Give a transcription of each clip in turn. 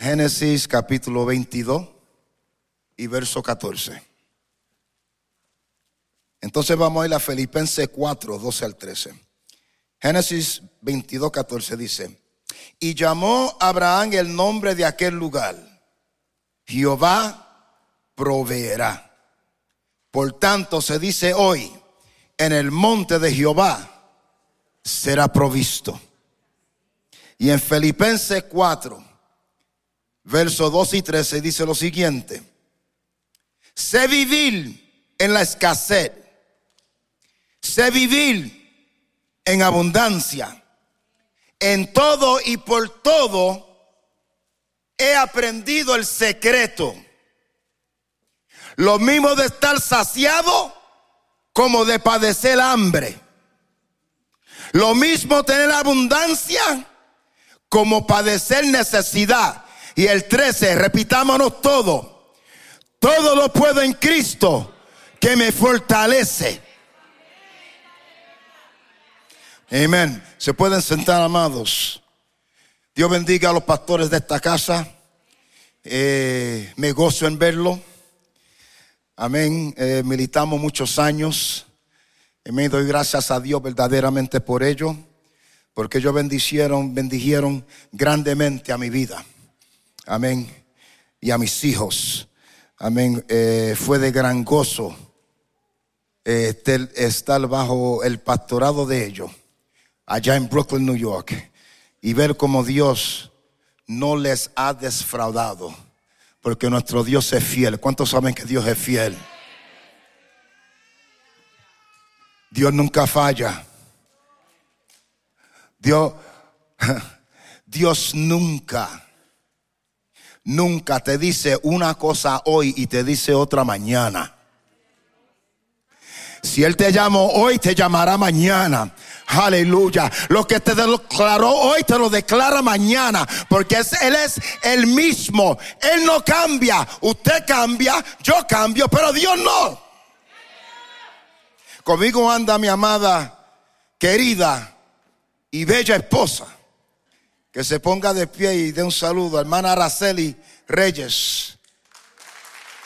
Génesis capítulo 22 y verso 14. Entonces vamos a ir a Filipenses 4, 12 al 13. Génesis 22, 14 dice, y llamó Abraham el nombre de aquel lugar, Jehová proveerá. Por tanto se dice hoy, en el monte de Jehová será provisto. Y en Filipenses 4, versos 2 y 13 dice lo siguiente, sé vivir en la escasez, sé vivir en abundancia, en todo y por todo he aprendido el secreto. Lo mismo de estar saciado como de padecer hambre. Lo mismo tener abundancia como padecer necesidad. Y el 13, repitámonos todo. Todo lo puedo en Cristo que me fortalece. Amén. Se pueden sentar, amados. Dios bendiga a los pastores de esta casa. Eh, me gozo en verlo. Amén. Eh, militamos muchos años. Y me doy gracias a Dios verdaderamente por ello. Porque ellos bendicieron, bendijeron grandemente a mi vida. Amén. Y a mis hijos. Amén. Eh, fue de gran gozo estar bajo el pastorado de ellos allá en Brooklyn, New York, y ver cómo Dios no les ha defraudado, porque nuestro Dios es fiel. ¿Cuántos saben que Dios es fiel? Dios nunca falla. Dios, Dios nunca, nunca te dice una cosa hoy y te dice otra mañana. Si Él te llamó hoy, te llamará mañana. Aleluya. Lo que te declaró hoy te lo declara mañana. Porque Él es el mismo. Él no cambia. Usted cambia, yo cambio, pero Dios no. Conmigo anda mi amada, querida y bella esposa. Que se ponga de pie y dé un saludo, hermana Araceli Reyes.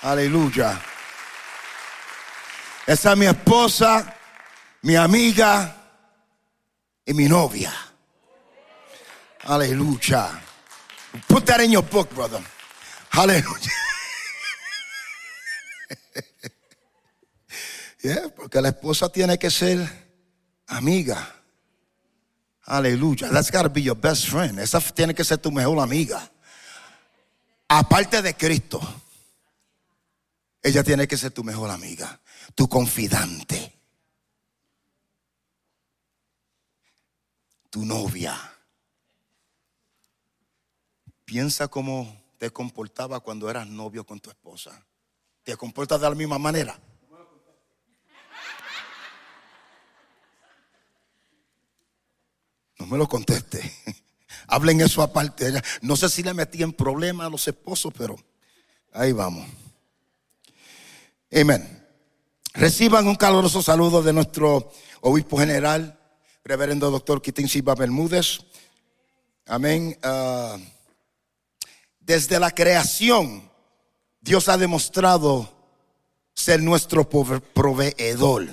Aleluya. Esa es mi esposa, mi amiga y mi novia. Aleluya. Put that in your book, brother. Aleluya. yeah, porque la esposa tiene que ser amiga. Aleluya. That's got to be your best friend. Esa tiene que ser tu mejor amiga. Aparte de Cristo, ella tiene que ser tu mejor amiga, tu confidante. tu novia. Piensa cómo te comportaba cuando eras novio con tu esposa. ¿Te comportas de la misma manera? No me lo conteste. Hablen eso aparte. No sé si le metí en problemas a los esposos, pero ahí vamos. Amén. Reciban un caluroso saludo de nuestro obispo general, reverendo doctor Quitín Silva Bermúdez. Amén. Ah, desde la creación, Dios ha demostrado ser nuestro proveedor.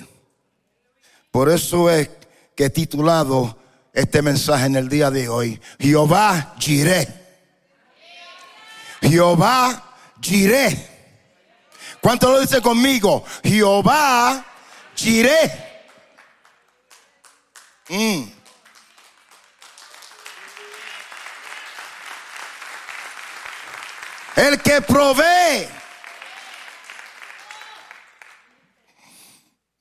Por eso es que titulado este mensaje en el día de hoy, Jehová Jiré. Jehová Jiré. ¿Cuánto lo dice conmigo? Jehová Jiré. Mm. El que provee.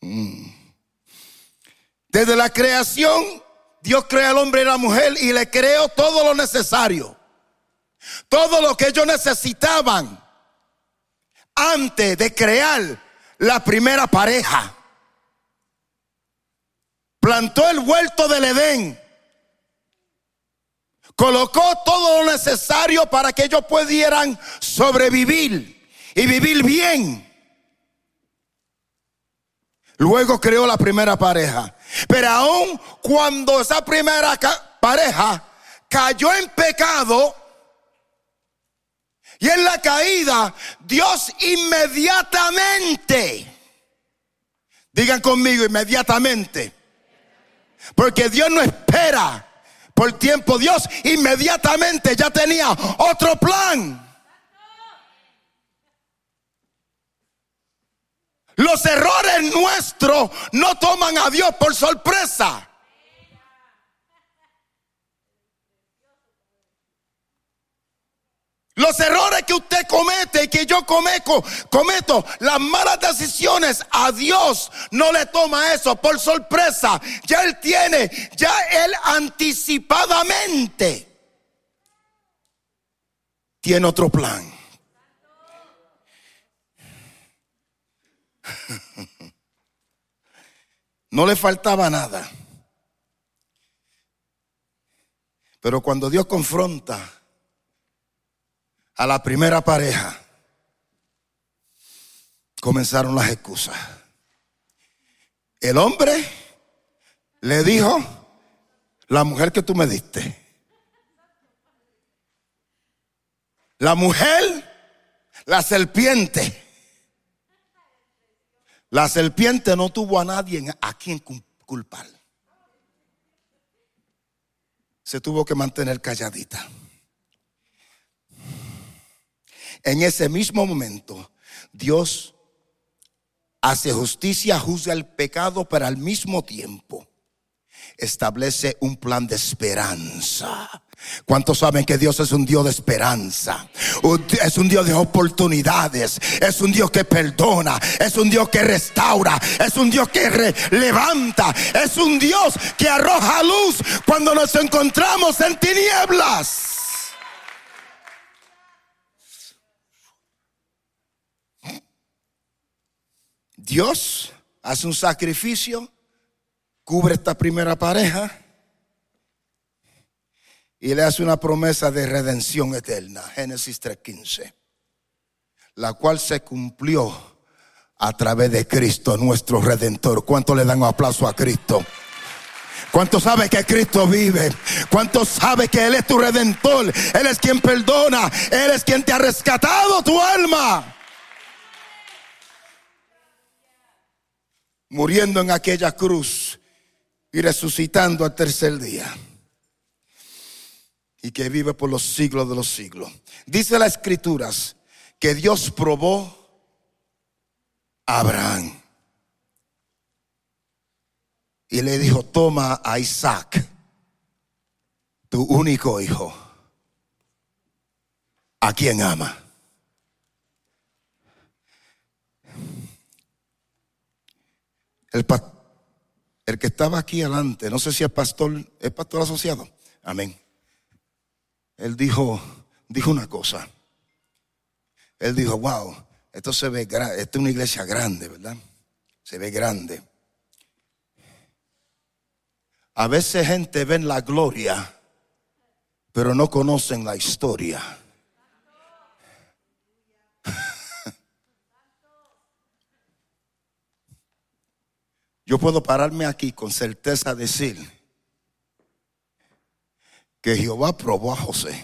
Mm. Desde la creación, Dios crea al hombre y la mujer y le creó todo lo necesario. Todo lo que ellos necesitaban antes de crear la primera pareja plantó el huerto del Edén, colocó todo lo necesario para que ellos pudieran sobrevivir y vivir bien. Luego creó la primera pareja. Pero aún cuando esa primera pareja cayó en pecado, Y en la caída, Dios inmediatamente, digan conmigo inmediatamente, porque Dios no espera por tiempo, Dios inmediatamente ya tenía otro plan. Los errores nuestros no toman a Dios por sorpresa. Los errores que usted comete y que yo cometo, cometo, las malas decisiones, a Dios no le toma eso por sorpresa. Ya Él tiene, ya Él anticipadamente tiene otro plan. No le faltaba nada. Pero cuando Dios confronta a la primera pareja, comenzaron las excusas. El hombre le dijo, la mujer que tú me diste. La mujer, la serpiente. La serpiente no tuvo a nadie a quien culpar. Se tuvo que mantener calladita. En ese mismo momento, Dios hace justicia, juzga el pecado, pero al mismo tiempo establece un plan de esperanza. ¿Cuántos saben que Dios es un Dios de esperanza? Es un Dios de oportunidades. Es un Dios que perdona. Es un Dios que restaura. Es un Dios que levanta. Es un Dios que arroja luz cuando nos encontramos en tinieblas. Dios hace un sacrificio, cubre esta primera pareja y le hace una promesa de redención eterna, Génesis 3.15, la cual se cumplió a través de Cristo, nuestro redentor. ¿Cuánto le dan un aplauso a Cristo? ¿Cuánto sabe que Cristo vive? ¿Cuánto sabe que Él es tu redentor? Él es quien perdona. Él es quien te ha rescatado tu alma. Muriendo en aquella cruz y resucitando al tercer día y que vive por los siglos de los siglos. Dice las escrituras que Dios probó a Abraham y le dijo, toma a Isaac, tu único hijo, a quien ama. El, el que estaba aquí adelante, no sé si es pastor, es pastor asociado. Amén él dijo, dijo una cosa. Él dijo, wow, esto se ve, esto es una iglesia grande, ¿verdad? Se ve grande. A veces gente ven la gloria, pero no conocen la historia. Yo puedo pararme aquí con certeza decir que Jehová probó a José.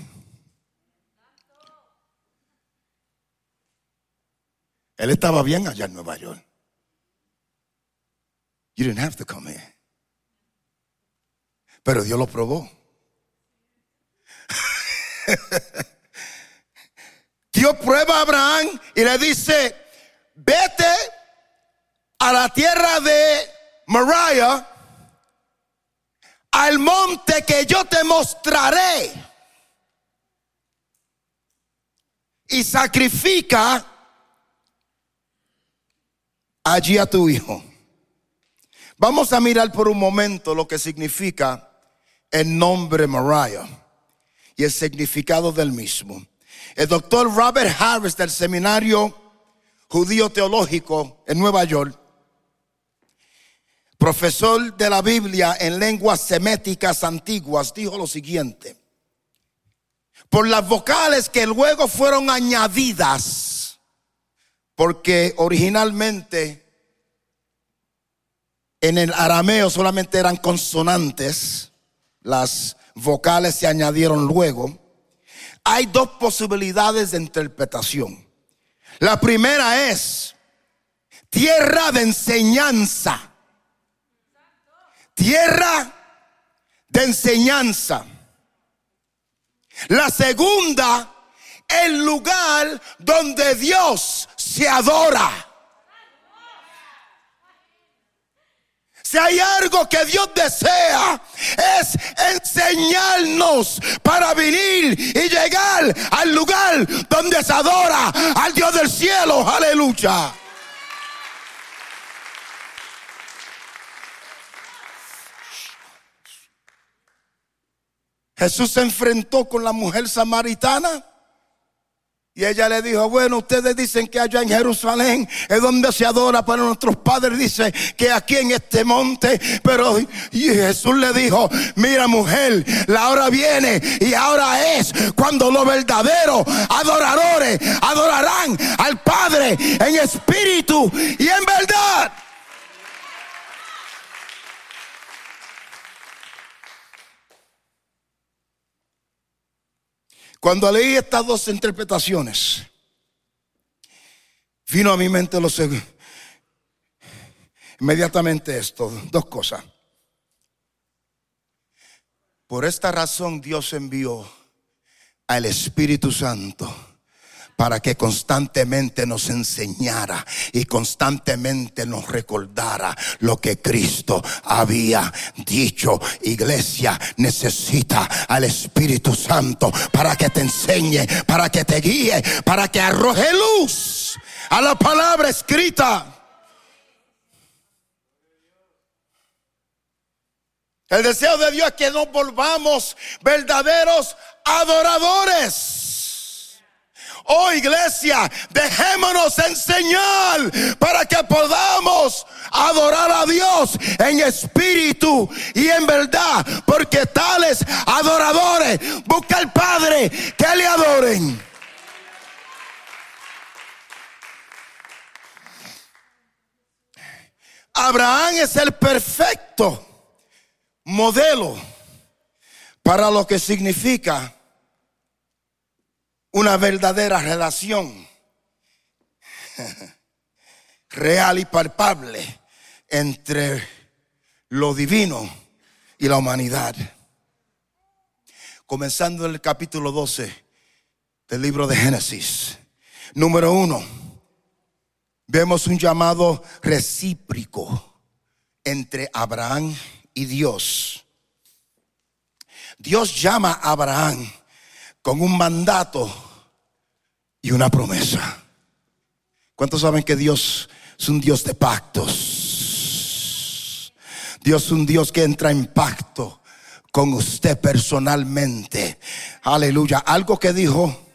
Él estaba bien allá en Nueva York. You didn't have to come here. Pero Dios lo probó. Dios prueba a Abraham y le dice, vete a la tierra de Mariah al monte que yo te mostraré y sacrifica allí a tu hijo. Vamos a mirar por un momento lo que significa el nombre Mariah y el significado del mismo. El doctor Robert Harris del Seminario Judío Teológico en Nueva York profesor de la Biblia en lenguas seméticas antiguas, dijo lo siguiente. Por las vocales que luego fueron añadidas, porque originalmente en el arameo solamente eran consonantes, las vocales se añadieron luego. hay dos posibilidades de interpretación. La primera es tierra de enseñanza. Tierra de enseñanza. La segunda, el lugar donde Dios se adora. Si hay algo que Dios desea es enseñarnos para venir y llegar al lugar donde se adora al Dios del cielo. Aleluya. Jesús se enfrentó con la mujer samaritana. Y ella le dijo, bueno, ustedes dicen que allá en Jerusalén es donde se adora, pero nuestros padres dicen que aquí en este monte, pero Jesús le dijo, mira mujer, la hora viene y ahora es cuando los verdaderos adoradores adorarán al Padre en espíritu y en verdad. Cuando leí estas dos interpretaciones, vino a mi mente lo inmediatamente esto, dos cosas. Por esta razón Dios envió al Espíritu Santo para que constantemente nos enseñara y constantemente nos recordara lo que Cristo había dicho. Iglesia necesita al Espíritu Santo para que te enseñe, para que te guíe, para que arroje luz a la palabra escrita. El deseo de Dios es que nos volvamos verdaderos adoradores. Oh iglesia, dejémonos enseñar para que podamos adorar a Dios en espíritu y en verdad. Porque tales adoradores busca al Padre que le adoren. Abraham es el perfecto modelo para lo que significa una verdadera relación real y palpable entre lo divino y la humanidad. Comenzando en el capítulo 12 del libro de Génesis. Número uno, vemos un llamado recíproco entre Abraham y Dios. Dios llama a Abraham con un mandato y una promesa. ¿Cuántos saben que Dios es un Dios de pactos? Dios es un Dios que entra en pacto con usted personalmente. Aleluya. Algo que dijo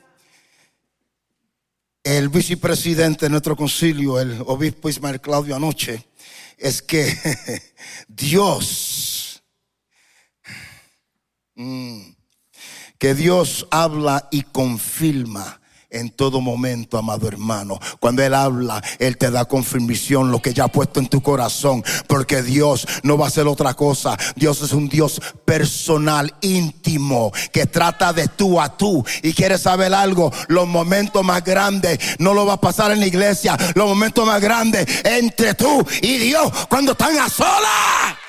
el vicepresidente de nuestro concilio, el obispo Ismael Claudio anoche, es que Dios, mm, que Dios habla y confirma en todo momento, amado hermano. Cuando Él habla, Él te da confirmación lo que ya ha puesto en tu corazón. Porque Dios no va a hacer otra cosa. Dios es un Dios personal, íntimo, que trata de tú a tú. Y quiere saber algo, los momentos más grandes no lo va a pasar en la iglesia. Los momentos más grandes entre tú y Dios cuando están a solas.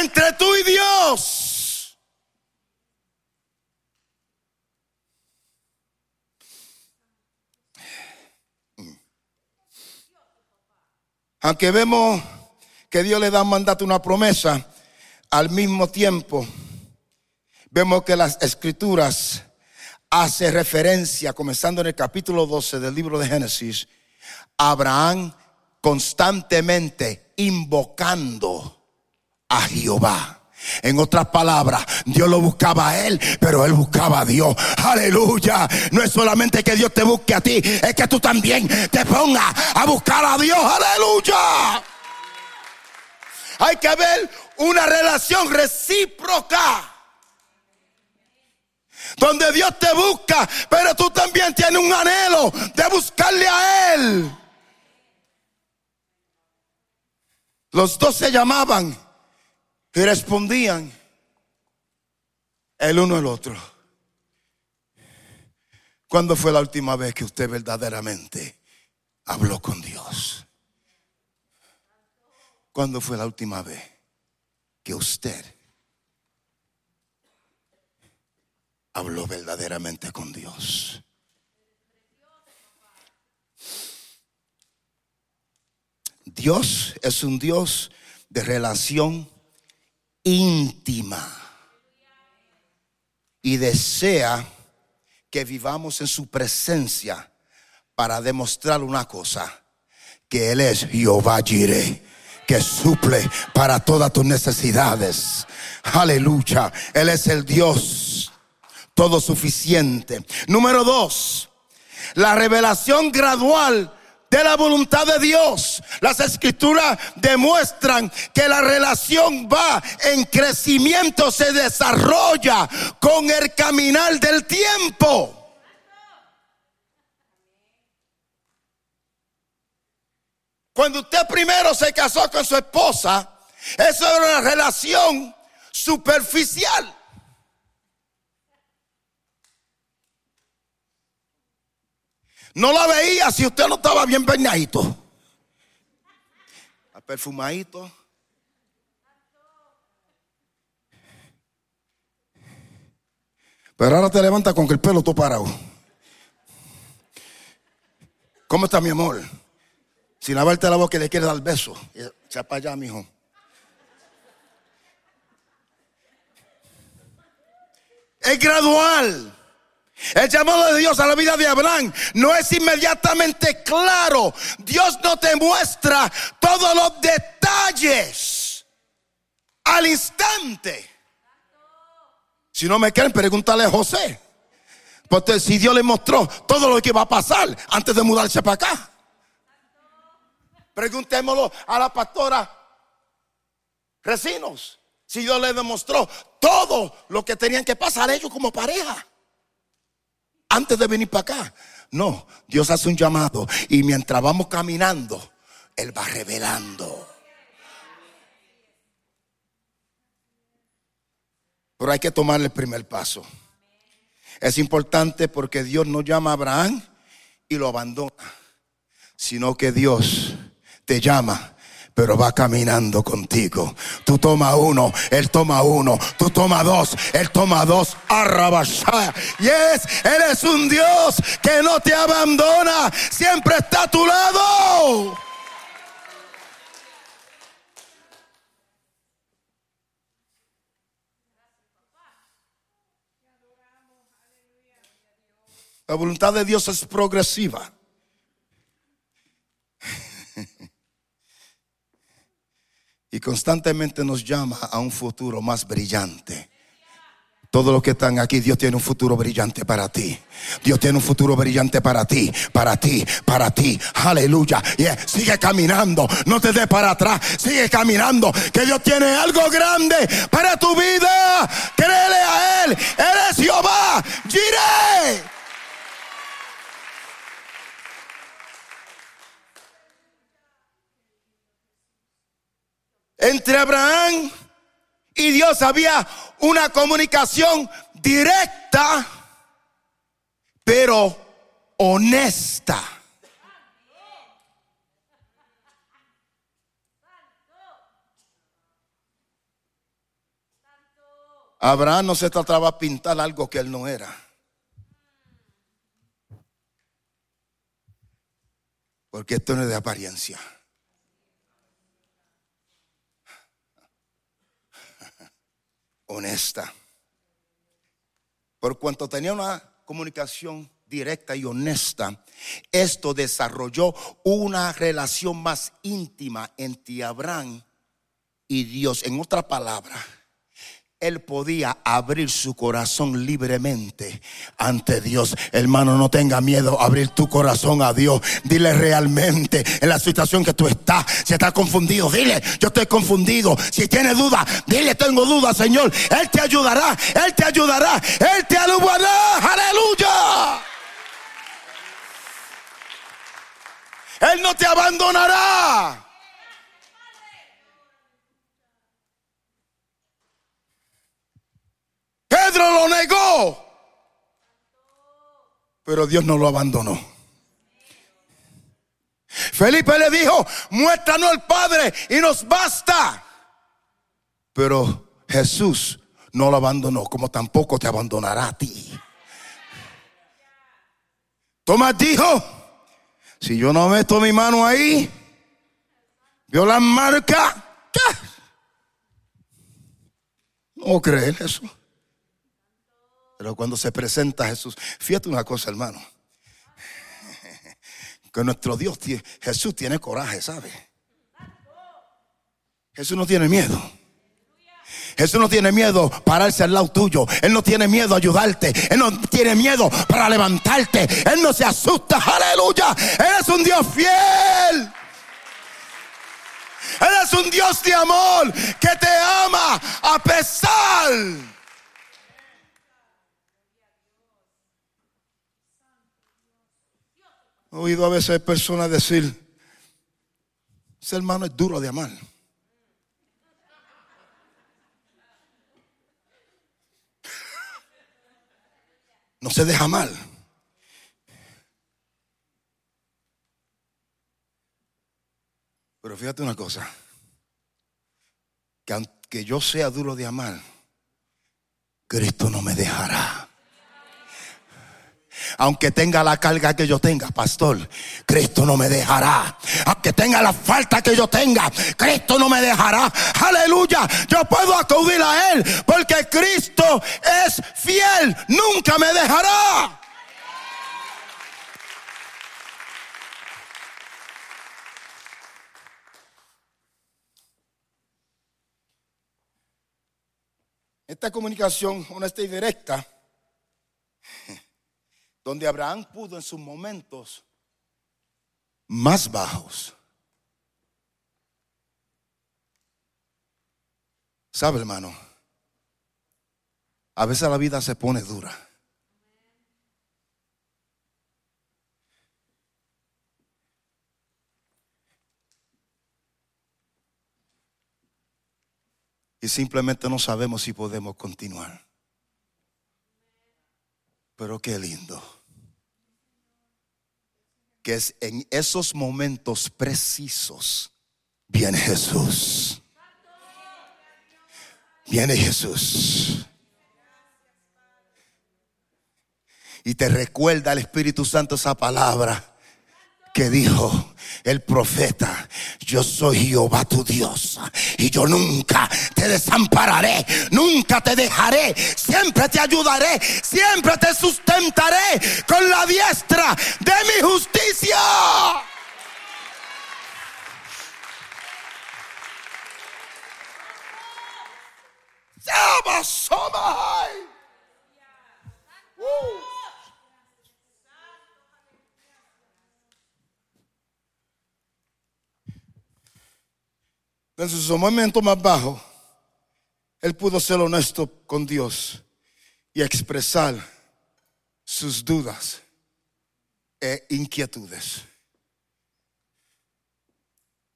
Entre tú y Dios. Aunque vemos que Dios le da mandato, una promesa, al mismo tiempo vemos que las escrituras hace referencia, comenzando en el capítulo 12 del libro de Génesis, Abraham constantemente invocando a Jehová. En otras palabras, Dios lo buscaba a él, pero él buscaba a Dios. Aleluya. No es solamente que Dios te busque a ti, es que tú también te pongas a buscar a Dios. Aleluya. Hay que ver una relación recíproca. Donde Dios te busca, pero tú también tienes un anhelo de buscarle a Él. Los dos se llamaban Y respondían el uno al otro. ¿Cuándo fue la última vez que usted verdaderamente habló con Dios? ¿Cuándo fue la última vez que usted habló verdaderamente con Dios? Dios es un Dios de relación íntima y desea que vivamos en su presencia para demostrar una cosa, que Él es Jehová Jireh, que suple para todas tus necesidades. Aleluya, Él es el Dios todo suficiente. Número dos, la revelación gradual de la voluntad de Dios. Las escrituras demuestran que la relación va en crecimiento, se desarrolla con el caminar del tiempo. Cuando usted primero se casó con su esposa, eso era una relación superficial. No la veía si usted no estaba bien peinadito. Perfumadito. Pero ahora te levanta con que el pelo todo parado. ¿Cómo está mi amor? Sin lavarte la boca y le quiere dar beso. Echa para allá, mijo. Es gradual. El llamado de Dios a la vida de Abraham no es inmediatamente claro. Dios no te muestra todos los detalles al instante. Si no me quieren, pregúntale a José. Porque si Dios le mostró todo lo que va a pasar antes de mudarse para acá. Preguntémoslo a la pastora Recinos. Si Dios le demostró todo lo que tenían que pasar ellos como pareja antes de venir para acá. No, Dios hace un llamado y mientras vamos caminando, Él va revelando. Pero hay que tomar el primer paso. Es importante porque Dios no llama a Abraham y lo abandona, sino que Dios te llama pero va caminando contigo. Tú toma uno, él toma uno, tú toma dos, él toma dos. Arrabashaya. Yes, él es un Dios que no te abandona, siempre está a tu lado. La voluntad de Dios es progresiva. Y constantemente nos llama a un futuro más brillante. Todos los que están aquí, Dios tiene un futuro brillante para ti. Dios tiene un futuro brillante para ti, para ti, para ti. Aleluya. Y sigue caminando, no te des para atrás, sigue caminando. Que Dios tiene algo grande para tu vida. Créele a Él. Él es Jehová. Giré. Entre Abraham y Dios había una comunicación directa, pero honesta. Abraham no se trataba de pintar algo que él no era. Porque esto no es de apariencia. Honesta. Por cuanto tenía una comunicación directa y honesta, esto desarrolló una relación más íntima entre Abraham y Dios. En otra palabra, él podía abrir su corazón libremente ante Dios. Hermano, no tenga miedo abrir tu corazón a Dios. Dile realmente en la situación que tú estás. Si estás confundido, dile, yo estoy confundido. Si tienes duda, dile, tengo duda, Señor. Él te ayudará, Él te ayudará, Él te ayudará. Aleluya. Él no te abandonará. Lo negó. Pero Dios no lo abandonó. Felipe le dijo, muéstranos al Padre y nos basta. Pero Jesús no lo abandonó, como tampoco te abandonará a ti. Tomás dijo, si yo no meto mi mano ahí, vio la marca. No creer eso. Pero cuando se presenta Jesús, fíjate una cosa, hermano. Que nuestro Dios, Jesús tiene coraje, ¿sabe? Jesús no tiene miedo. Jesús no tiene miedo pararse al lado tuyo. Él no tiene miedo a ayudarte. Él no tiene miedo para levantarte. Él no se asusta. Aleluya. Él es un Dios fiel. Él es un Dios de amor que te ama a pesar. He oído a veces personas decir, ese hermano es duro de amar. No se deja mal. Pero fíjate una cosa, que aunque yo sea duro de amar, Cristo no me dejará. Aunque tenga la carga que yo tenga, pastor, Cristo no me dejará. Aunque tenga la falta que yo tenga, Cristo no me dejará. Aleluya. Yo puedo acudir a Él porque Cristo es fiel. Nunca me dejará. Esta comunicación honesta y directa, donde Abraham pudo en sus momentos más bajos. ¿Sabe, hermano? A veces la vida se pone dura. y simplemente no sabemos si podemos continuar. Pero qué lindo. Que es en esos momentos precisos viene Jesús. Viene Jesús. Y te recuerda el Espíritu Santo esa palabra que dijo el profeta, yo soy Jehová tu Dios y yo nunca te desampararé, nunca te dejaré, siempre te ayudaré, siempre te sustentaré con la diestra de mi justicia. En su momento más bajo, él pudo ser honesto con Dios y expresar sus dudas e inquietudes.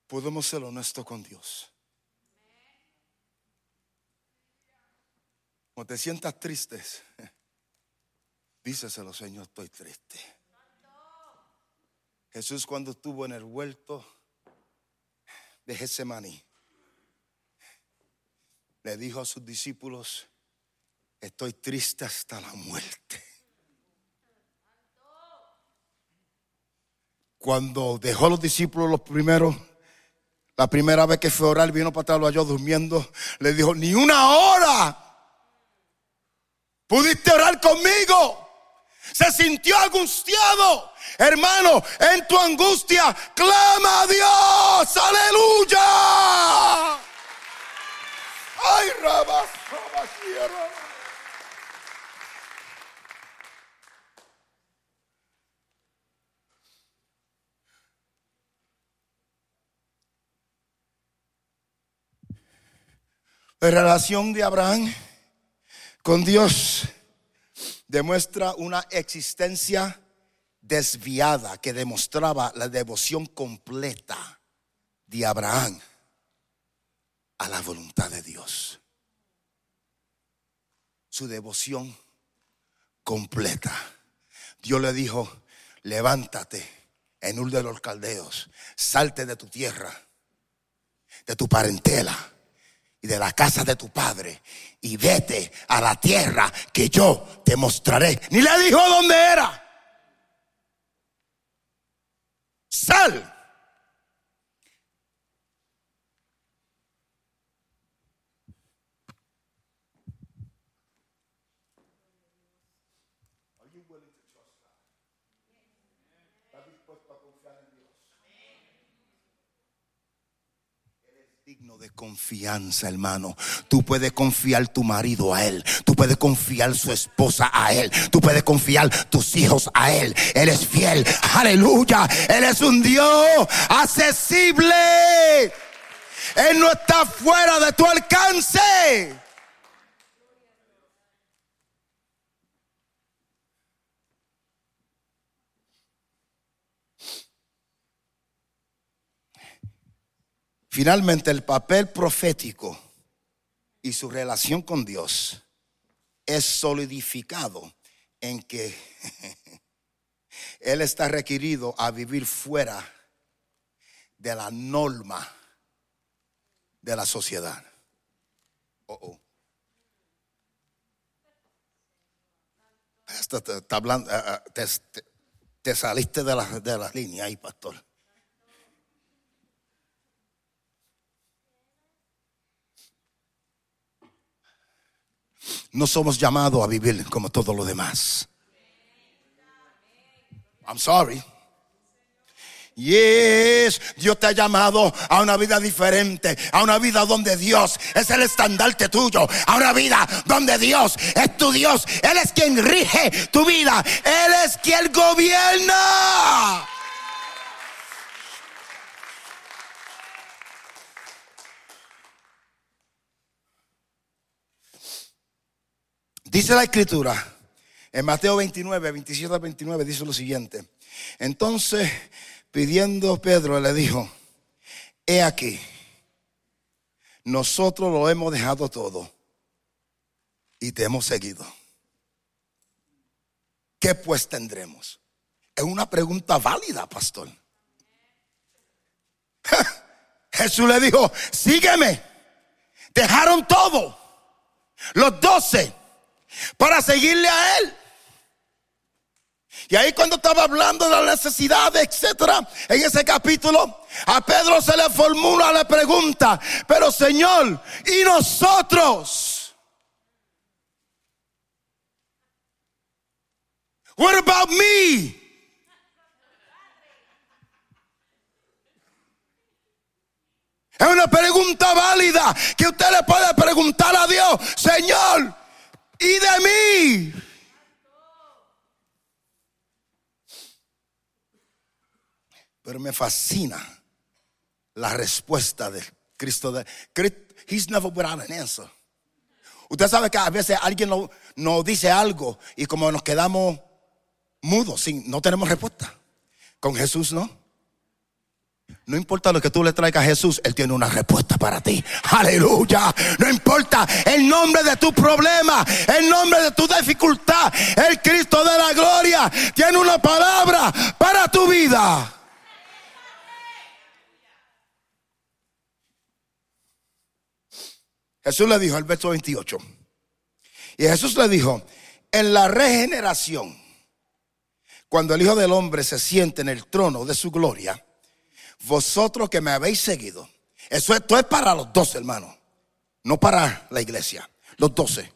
Podemos ser honestos con Dios. Cuando te sientas triste, díceselo, Señor, estoy triste. Jesús cuando estuvo en el huerto de Getsemaní, le dijo a sus discípulos, estoy triste hasta la muerte. Cuando dejó a los discípulos los primeros, la primera vez que fue a orar, vino para atrás, lo halló durmiendo, le dijo, ni una hora pudiste orar conmigo. Se sintió angustiado. Hermano, en tu angustia, clama a Dios. Aleluya. Ay, relación de Abraham con Dios demuestra una existencia desviada que demostraba la devoción completa de Abraham a la voluntad de Dios. su devoción completa. Dios le dijo, levántate en Ur de los Caldeos, salte de tu tierra, de tu parentela y de la casa de tu padre y vete a la tierra que yo te mostraré. Ni le dijo dónde era. Sal. digno de confianza, hermano. Tú puedes confiar tu marido a él. Tú puedes confiar su esposa a él. Tú puedes confiar tus hijos a él. Él es fiel. Aleluya. Él es un Dios accesible. Él no está fuera de tu alcance. Finalmente, el papel profético y su relación con Dios es solidificado en que Él está requerido a vivir fuera de la norma de la sociedad. Oh, oh. eh, eh, te, saliste de de la línea ahí, pastor. No somos llamados a vivir como todos los demás. I'm sorry. Yes, Dios te ha llamado a una vida diferente, a una vida donde Dios es el estandarte tuyo, a una vida donde Dios es tu Dios, Él es quien rige tu vida, Él es quien gobierna. Dice la escritura, en Mateo 29, 27 a 29, dice lo siguiente. Entonces, pidiendo Pedro, le dijo, he aquí, nosotros lo hemos dejado todo y te hemos seguido. ¿Qué pues tendremos? Es una pregunta válida, pastor. Jesús le dijo, sígueme. Dejaron todo. Los doce para seguirle a Él. Y ahí cuando estaba hablando de la necesidad, etcétera, en ese capítulo, a Pedro se le formula la pregunta, pero Señor, ¿y nosotros? What about me? Es una pregunta válida que usted le puede preguntar a Dios, Señor, y de mí. Pero me fascina la respuesta de Cristo. De, he's never without an answer. Usted sabe que a veces alguien nos, dice algo y como nos quedamos mudos, sin, no tenemos respuesta. Con Jesús no. No importa lo que tú le traigas a Jesús, Él tiene una respuesta para ti. Aleluya. No importa el nombre de tu problema, el nombre de tu dificultad. El Cristo de la gloria tiene una palabra para tu vida. Jesús le dijo al verso 28. Y Jesús le dijo, en la regeneración, cuando el Hijo del Hombre se siente en el trono de su gloria, vosotros que me habéis seguido. Eso esto es para los doce, hermanos, no para la iglesia, los doce.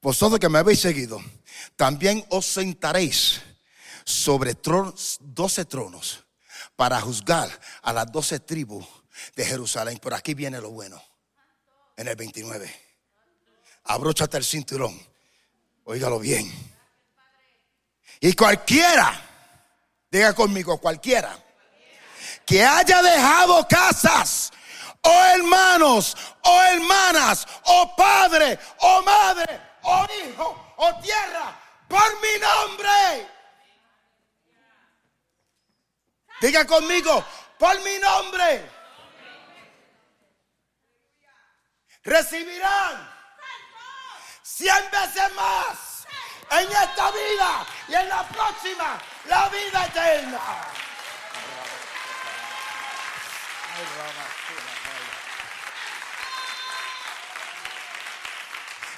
Vosotros que me habéis seguido, también os sentaréis sobre doce tronos para juzgar a las doce tribus de Jerusalén. Por aquí viene lo bueno, en el 29. Abróchate el cinturón, óigalo bien. Y cualquiera, diga conmigo, cualquiera, que haya dejado casas, o hermanos, o hermanas, o padre, o madre, o hijo, o tierra, por mi nombre. Diga conmigo, por mi nombre. recibirán cien veces más en esta vida y en la próxima, la vida eterna.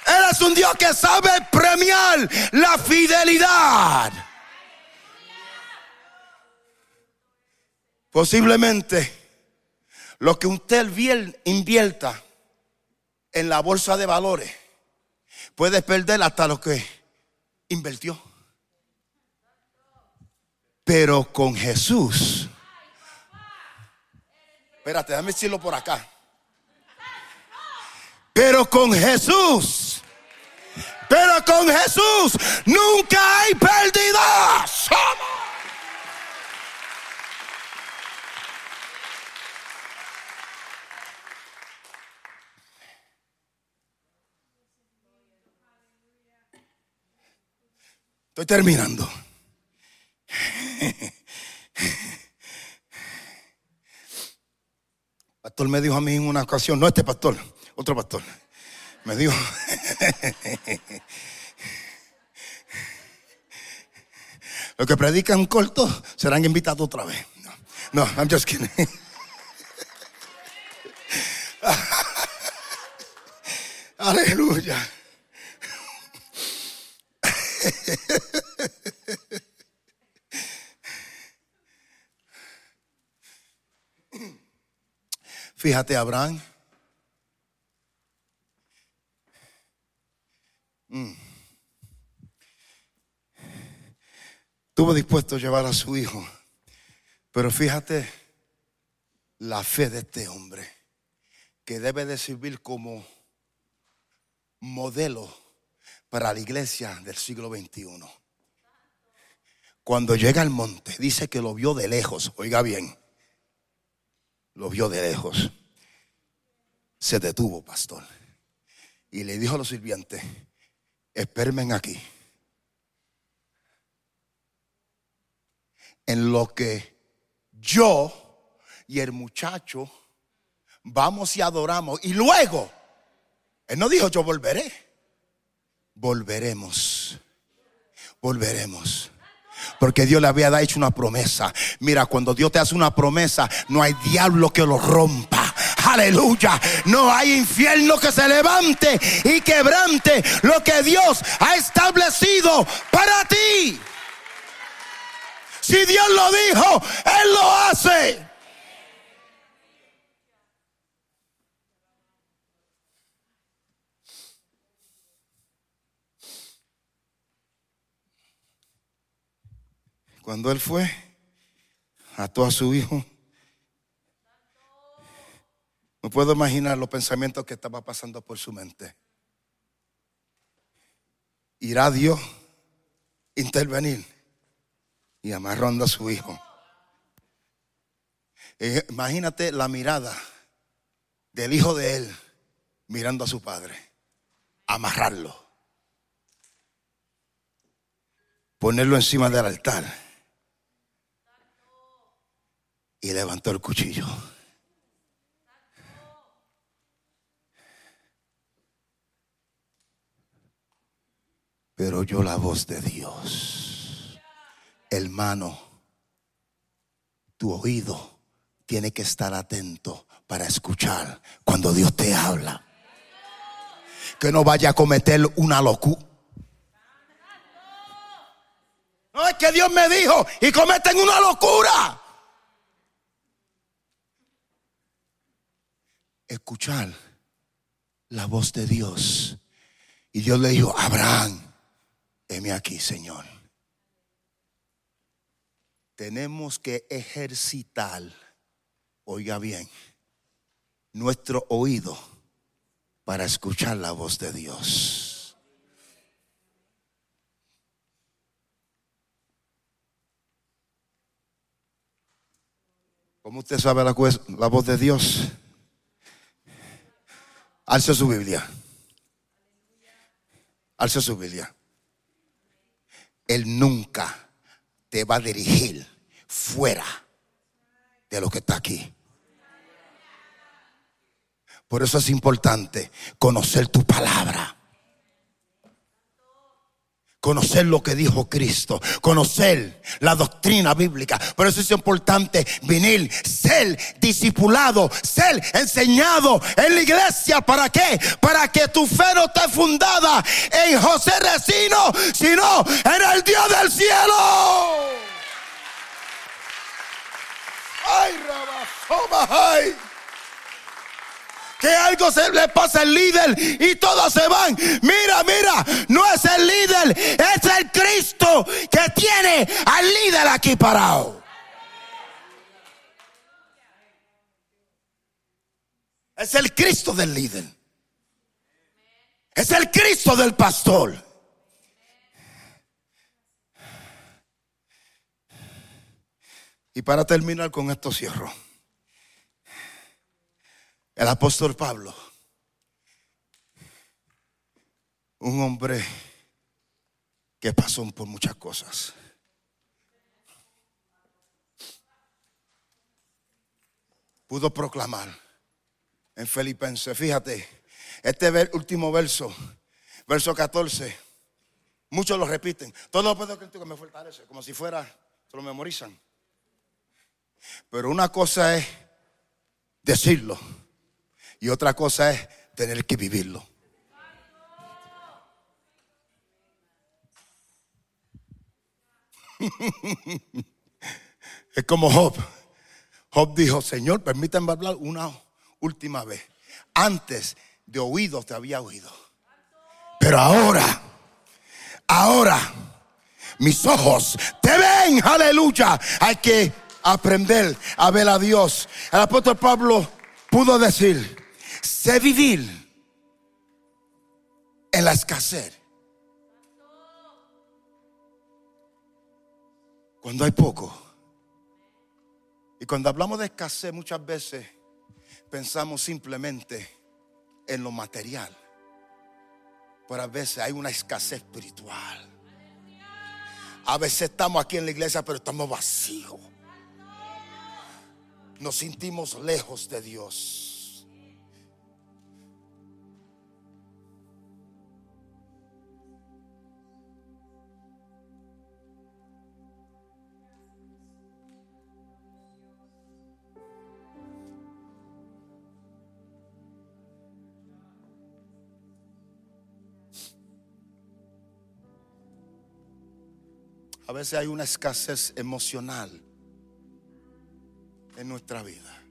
Él es un Dios que sabe premiar la fidelidad. Posiblemente lo que usted invierta en la bolsa de valores puede perder hasta lo que invirtió. Pero con Jesús, espérate, déjame decirlo por acá. Pero con Jesús, pero con Jesús nunca hay pérdida. Estoy terminando. Pastor me dijo a mí en una ocasión, no este pastor, otro pastor, me dijo, los que predican corto serán invitados otra vez. No, no I'm just kidding. Aleluya. Fíjate, Abraham. Mm. Estuvo dispuesto a llevar a su hijo. Pero fíjate la fe de este hombre, que debe de servir como modelo para la iglesia del siglo XXI. Cuando llega al monte, dice que lo vio de lejos, oiga bien lo vio de lejos. Se detuvo, pastor. Y le dijo a los sirvientes, espérenme aquí. En lo que yo y el muchacho vamos y adoramos. Y luego, él no dijo yo volveré. Volveremos. Volveremos. Porque Dios le había hecho una promesa. Mira, cuando Dios te hace una promesa, no hay diablo que lo rompa. Aleluya. No hay infierno que se levante y quebrante lo que Dios ha establecido para ti. Si Dios lo dijo, Él lo hace. Cuando él fue, ató a su hijo. No puedo imaginar los pensamientos que estaba pasando por su mente. Irá Dios intervenir y amarrando a su hijo. Eh, imagínate la mirada del hijo de él mirando a su padre, amarrarlo, ponerlo encima del altar y levantó el cuchillo. Pero oyó la voz de Dios. Hermano, tu oído tiene que estar atento para escuchar cuando Dios te habla. Que no vaya a cometer una locura. No es que Dios me dijo y cometen una locura. Escuchar la voz de Dios. Y Dios le dijo, Abraham, heme aquí, Señor. Tenemos que ejercitar, oiga bien, nuestro oído para escuchar la voz de Dios. ¿Cómo usted sabe la, la voz de Dios? Alza su Biblia. Alza su Biblia. Él nunca te va a dirigir fuera de lo que está aquí. Por eso es importante conocer tu palabra. Conocer lo que dijo Cristo, conocer la doctrina bíblica. Por eso es importante venir, ser discipulado, ser enseñado en la iglesia. ¿Para qué? Para que tu fe no esté fundada en José Recino, sino en el Dios del cielo. Ay, ay que algo se le pasa al líder y todos se van. Mira, mira, no es el líder, es el Cristo que tiene al líder aquí parado. Es el Cristo del líder. Es el Cristo del pastor. Y para terminar con esto cierro. El apóstol Pablo, un hombre que pasó por muchas cosas. Pudo proclamar en Filipenses, fíjate, este último verso, verso 14, muchos lo repiten. Todos los puedo que me fortalece, como si fuera, se lo memorizan. Pero una cosa es decirlo y otra cosa es tener que vivirlo. es como Job. Job dijo, Señor, permítame hablar una última vez. Antes de oído te había oído. Pero ahora, ahora, mis ojos te ven, aleluya. Hay que aprender a ver a Dios. El apóstol Pablo pudo decir, sé vivir en la escasez. Cuando hay poco. Y cuando hablamos de escasez muchas veces pensamos simplemente en lo material. Pero a veces hay una escasez espiritual. A veces estamos aquí en la iglesia pero estamos vacíos. Nos sentimos lejos de Dios. Veces hay una escasez emocional en nuestra vida.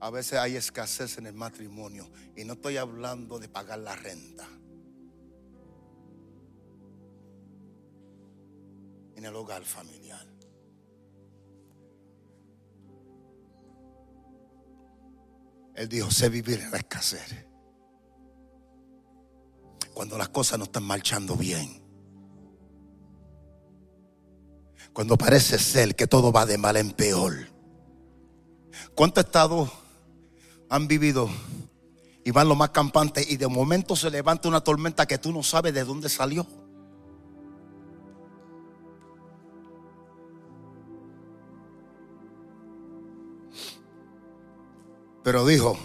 A veces hay escasez en el matrimonio. Y no estoy hablando de pagar la renta. En el hogar familiar. Él dijo, sé vivir en la escasez. Cuando las cosas no están marchando bien. Cuando parece ser que todo va de mal en peor. ¿Cuántos estados han vivido y van lo más campante y de momento se levanta una tormenta que tú no sabes de dónde salió? Pero dijo,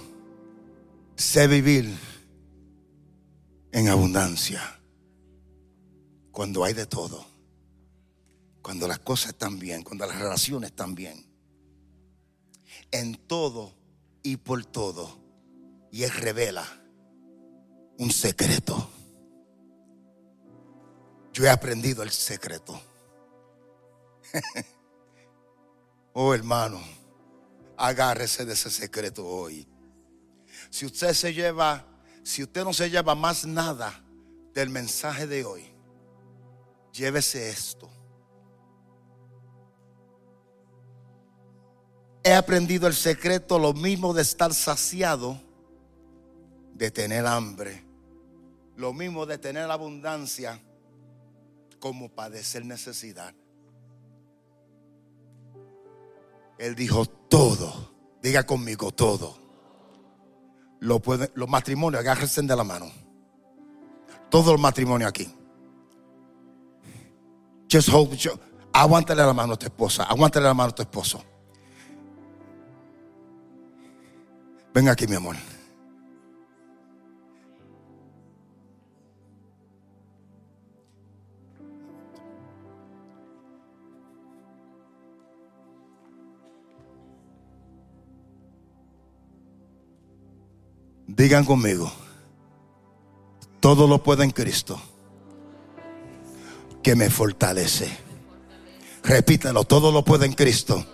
sé vivir en abundancia cuando hay de todo cuando las cosas están bien, cuando las relaciones están bien. En todo y por todo. Y Él revela un secreto. Yo he aprendido el secreto. oh hermano, agárrese de ese secreto hoy. Si usted se lleva, si usted no se lleva más nada del mensaje de hoy, llévese esto. He aprendido el secreto, lo mismo de estar saciado, de tener hambre, lo mismo de tener abundancia, como padecer necesidad. Él dijo todo, diga conmigo todo. Lo puede, los matrimonios, agárrense de la mano. Todos los matrimonios aquí. Just hold, aguántale la mano a tu esposa, aguántale la mano a tu esposo. Ven aquí, mi amor. Digan conmigo, todo lo puedo en Cristo que me fortalece. Repítelo, todo lo puedo en Cristo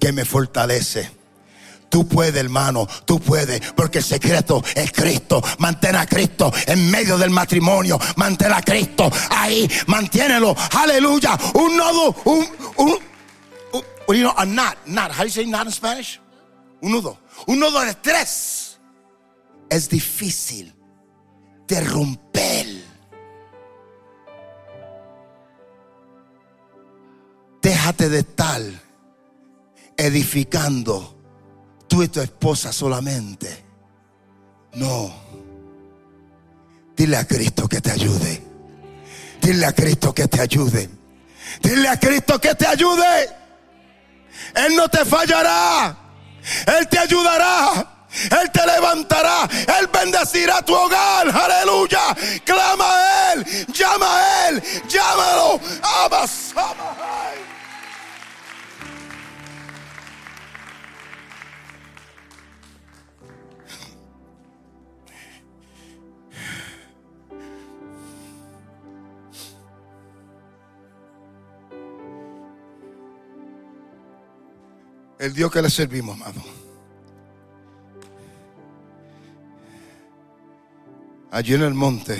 que me fortalece. Tú puedes, hermano, tú puedes, porque el secreto es Cristo. Mantén a Cristo en medio del matrimonio. Mantén a Cristo ahí, mantiénelo. Aleluya. Un nodo, un, un, un you know, a. How? Un nudo. Un nudo de tres. Es difícil de romper. Déjate de tal edificando tú y tu esposa solamente. No. Dile a Cristo que te ayude. Dile a Cristo que te ayude. Dile a Cristo que te ayude. Él no te fallará. Él te ayudará. Él te levantará. Él bendecirá tu hogar. Aleluya. Clama a Él. Llama a Él. Llámalo. Abas. El Dios que le servimos, amado. Allí en el monte,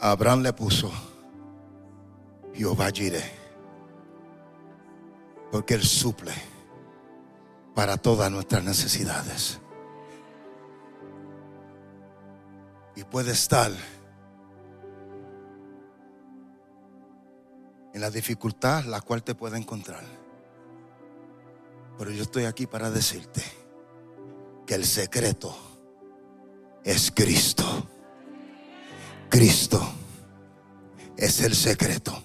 Abraham le puso Jehová Jireh, porque Él suple para todas nuestras necesidades. Y puede estar en la dificultad la cual te puede encontrar. Pero yo estoy aquí para decirte que el secreto es Cristo. Cristo es el secreto.